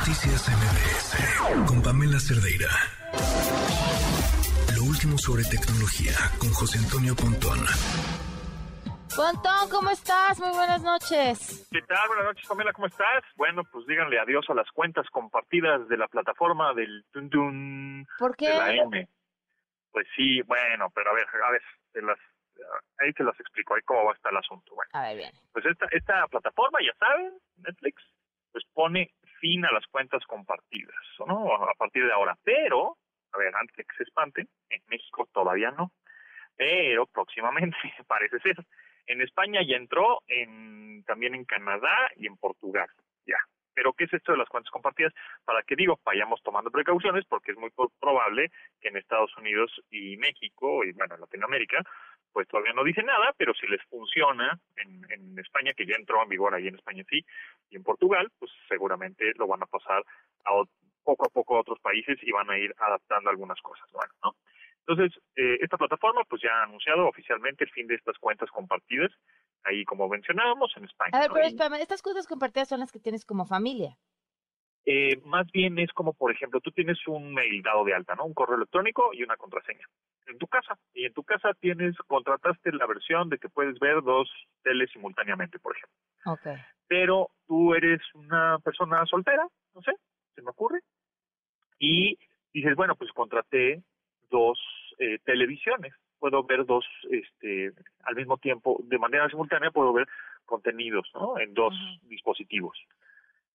Noticias MBS con Pamela Cerdeira. Lo último sobre tecnología con José Antonio Pontón. Pontón, ¿cómo estás? Muy buenas noches. ¿Qué tal? Buenas noches, Pamela, ¿cómo estás? Bueno, pues díganle adiós a las cuentas compartidas de la plataforma del Tun ¿Por qué? de la M. Pues sí, bueno, pero a ver, a ver, te las, ahí te las explico, ahí cómo va a estar el asunto. Bueno, A ver, bien. pues esta, esta plataforma, ya saben, Netflix, pues pone fin a las cuentas compartidas, ¿no? A partir de ahora. Pero, a ver, antes de que se espanten, en México todavía no, pero próximamente parece ser. En España ya entró, en, también en Canadá y en Portugal, ya. Pero, ¿qué es esto de las cuentas compartidas? Para que digo, vayamos tomando precauciones, porque es muy probable que en Estados Unidos y México, y bueno, en Latinoamérica, pues todavía no dice nada, pero si les funciona en, en España, que ya entró en vigor ahí en España sí, y en Portugal, pues seguramente lo van a pasar a poco a poco a otros países y van a ir adaptando algunas cosas, bueno, ¿no? Entonces, eh, esta plataforma pues ya ha anunciado oficialmente el fin de estas cuentas compartidas, ahí como mencionábamos en España. A ver, ¿no? pero espérame, estas cuentas compartidas son las que tienes como familia. eh, más bien es como, por ejemplo, tú tienes un mail dado de alta, ¿no? Un correo electrónico y una contraseña en tu casa. Y en tu casa tienes, contrataste la versión de que puedes ver dos teles simultáneamente, por ejemplo. Ok. Pero tú eres una persona soltera, no sé, se me ocurre. Y dices, bueno, pues contraté dos eh, televisiones. Puedo ver dos, este, al mismo tiempo, de manera simultánea, puedo ver contenidos, ¿no? En dos dispositivos.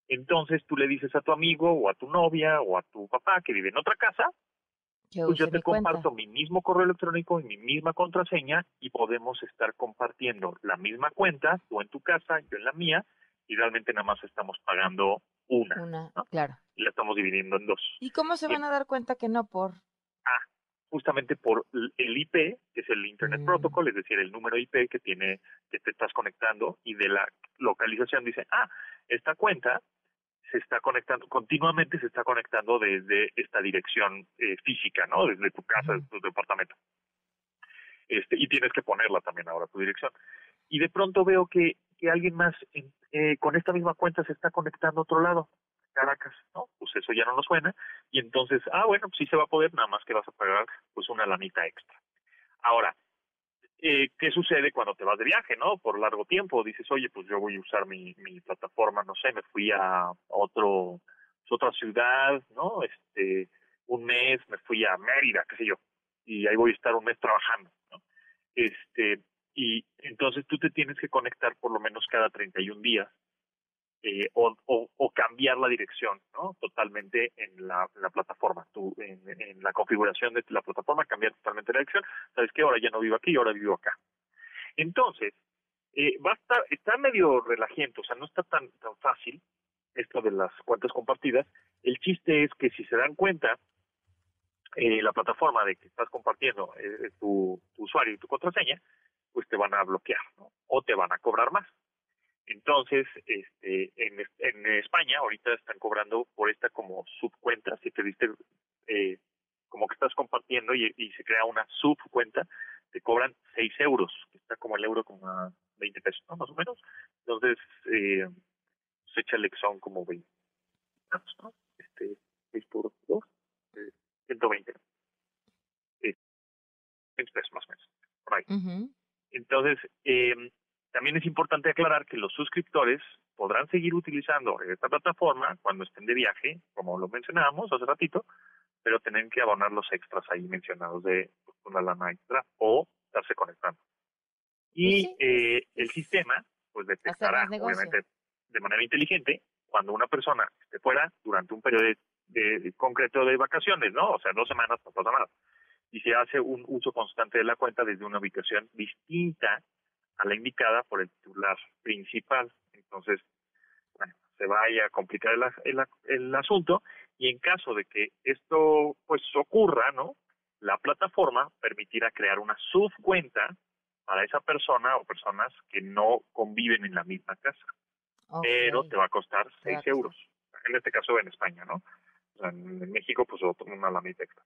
Entonces tú le dices a tu amigo o a tu novia o a tu papá que vive en otra casa, Pues yo te mi cuenta. comparto mi mismo correo electrónico y mi misma contraseña y podemos estar compartiendo la misma cuenta, tú en tu casa, yo en la mía, y realmente nada más estamos pagando una, Una, ¿no? claro. y la estamos dividiendo en dos. ¿Y cómo se van a dar cuenta que no por...? Ah, justamente por el IP, que es el Internet Mm. Protocol, es decir, el número IP que tiene, que te estás conectando, y de la localización dice, ah, esta cuenta se está conectando, continuamente se está conectando desde esta dirección eh, física, ¿no? Desde tu casa, desde tu departamento. Este, y tienes que ponerla también ahora, tu dirección. Y de pronto veo que, que alguien más eh, con esta misma cuenta se está conectando a otro lado, Caracas, ¿no? Pues eso ya no nos suena. Y entonces, ah, bueno, pues sí se va a poder, nada más que vas a pagar pues una lanita extra. Ahora, eh, ¿qué sucede cuando te vas de viaje, no? Por largo tiempo, dices, oye, pues yo voy a usar mi, mi plataforma, no sé, me fui a otro, pues, otra ciudad, ¿no? Este, un mes, me fui a Mérida, qué sé yo, y ahí voy a estar un mes trabajando, ¿no? Este, y entonces tú te tienes que conectar por lo menos cada 31 días eh, o, cambiar la dirección, ¿no? Totalmente en la, plataforma, tú, en, en la configuración de la plataforma, cambiar totalmente la dirección. Sabes que ahora ya no vivo aquí, ahora vivo acá. Entonces, eh, va a estar, está medio relajiento, o sea, no está tan, tan fácil esto de las cuentas compartidas. El chiste es que si se dan cuenta, eh, la plataforma de que estás compartiendo eh, tu, tu usuario y tu contraseña, pues te van a bloquear, ¿no? O te van a cobrar más. Entonces, este, en, en España ahorita están cobrando por esta como subcuenta, si te diste, eh, como que estás compartiendo y, y se crea una subcuenta, te cobran 6 euros, que está como el euro como a 20 pesos, ¿no? Más o menos. Entonces, eh, pues échale que son como 20, ¿no? Este, 6 por 2, eh, 120. Eh, 20 pesos más o menos, por ahí. Ujú. Entonces, eh, también es importante aclarar que los suscriptores podrán seguir utilizando esta plataforma cuando estén de viaje, como lo mencionábamos hace ratito, pero tienen que abonar los extras ahí mencionados de pues, una lana extra o estarse conectando. Y Pues sí, eh, el sistema, pues detectará, obviamente, de manera inteligente, cuando una persona esté fuera durante un periodo de, de- de concreto de vacaciones, ¿no? O sea, dos semanas no pasa nada. Y se hace un uso constante de la cuenta desde una ubicación distinta a la indicada por el titular principal. Entonces, bueno, se vaya a complicar el, el, el asunto y en caso de que esto pues ocurra, ¿no? La plataforma permitirá crear una subcuenta para esa persona o personas que no conviven en la misma casa, pero te va a costar Te va a 6 costar. euros. En este caso en España, ¿no? O sea, en, México pues otro- una la mitad extra.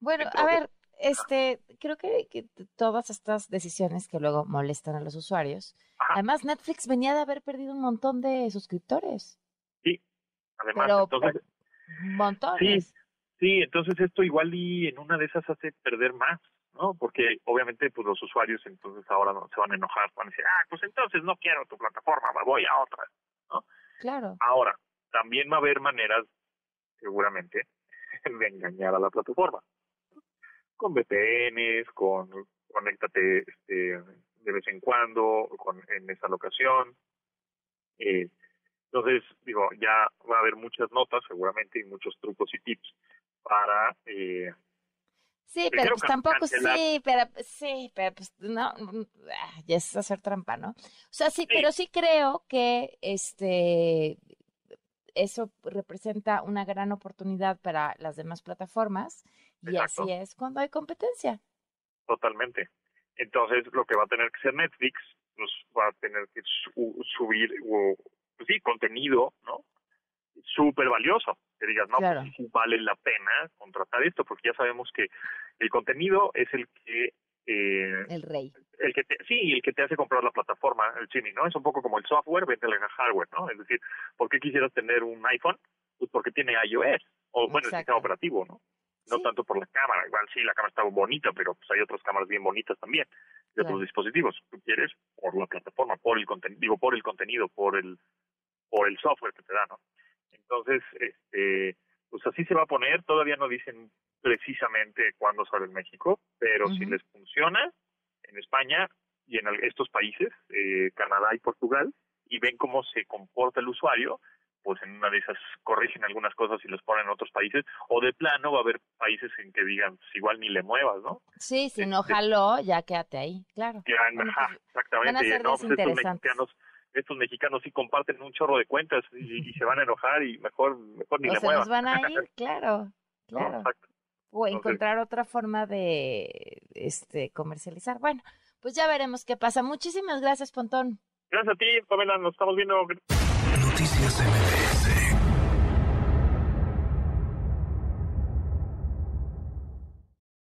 Bueno, a ver, este, creo que, que todas estas decisiones que luego molestan a los usuarios. Ajá. Además, Netflix venía de haber perdido un montón de suscriptores. Además, Pero, entonces, montones. Sí, sí, entonces esto igual y en una de esas hace perder más, ¿no? Porque obviamente pues los usuarios entonces ahora no, se van a enojar, van a decir, ah, pues entonces no quiero tu plataforma, me voy a otra, ¿no? Claro. Ahora, también va a haber maneras, seguramente, de engañar a la plataforma. Con VPNs, con conéctate este, de vez en cuando, con, en esa locación. Eh, entonces, digo, ya va a haber muchas notas seguramente y muchos trucos y tips para... Eh, Sí, pero pues tampoco, cancelar. sí, pero sí, pero pues no, ah, ya es hacer trampa, ¿no? O sea, sí, Sí. pero sí creo que este eso representa una gran oportunidad para las demás plataformas y Exacto. así es cuando hay competencia. Totalmente. Entonces, lo que va a tener que ser Netflix, pues va a tener que su- subir, o, pues sí, contenido, ¿no? Súper valioso. Que digas, no, Claro. pues sí, vale la pena contratar esto, porque ya sabemos que el contenido es el que, eh, El rey. el que te, sí, el que te hace comprar la plataforma, el streaming, ¿no? Es un poco como el software, vete al hardware, ¿no? Es decir, ¿por qué quisieras tener un iPhone? Pues porque tiene iOS, o bueno, el sistema operativo, ¿no? No Sí. tanto por la cámara, igual sí, la cámara está bonita, pero pues hay otras cámaras bien bonitas también de Claro. otros dispositivos. Tú quieres por la plataforma, por el contenido, digo, por el contenido, por el por el software que te da, ¿no? Entonces, este, pues así se va a poner, todavía no dicen precisamente cuándo sale en México, pero si les funciona en España y en estos países, eh, Canadá y Portugal, y ven cómo se comporta el usuario, pues en una de esas corrigen algunas cosas y los ponen en otros países, o de plano va a haber países en que digan, pues igual ni le muevas, ¿no? Sí, si no Este- jaló, ya quédate ahí, claro. Que han- Bueno, ajá, pues, exactamente. van a ser no, pues estos mexicanos, estos mexicanos sí comparten un chorro de cuentas y, y se van a enojar y mejor, mejor ni O le se muevas. nos van a ir, claro, ¿no? claro. Exacto. O Entonces- encontrar otra forma de este comercializar. Bueno, pues ya veremos qué pasa. Muchísimas gracias, Pontón. Gracias a ti, Pamela, nos estamos viendo. Noticias MBS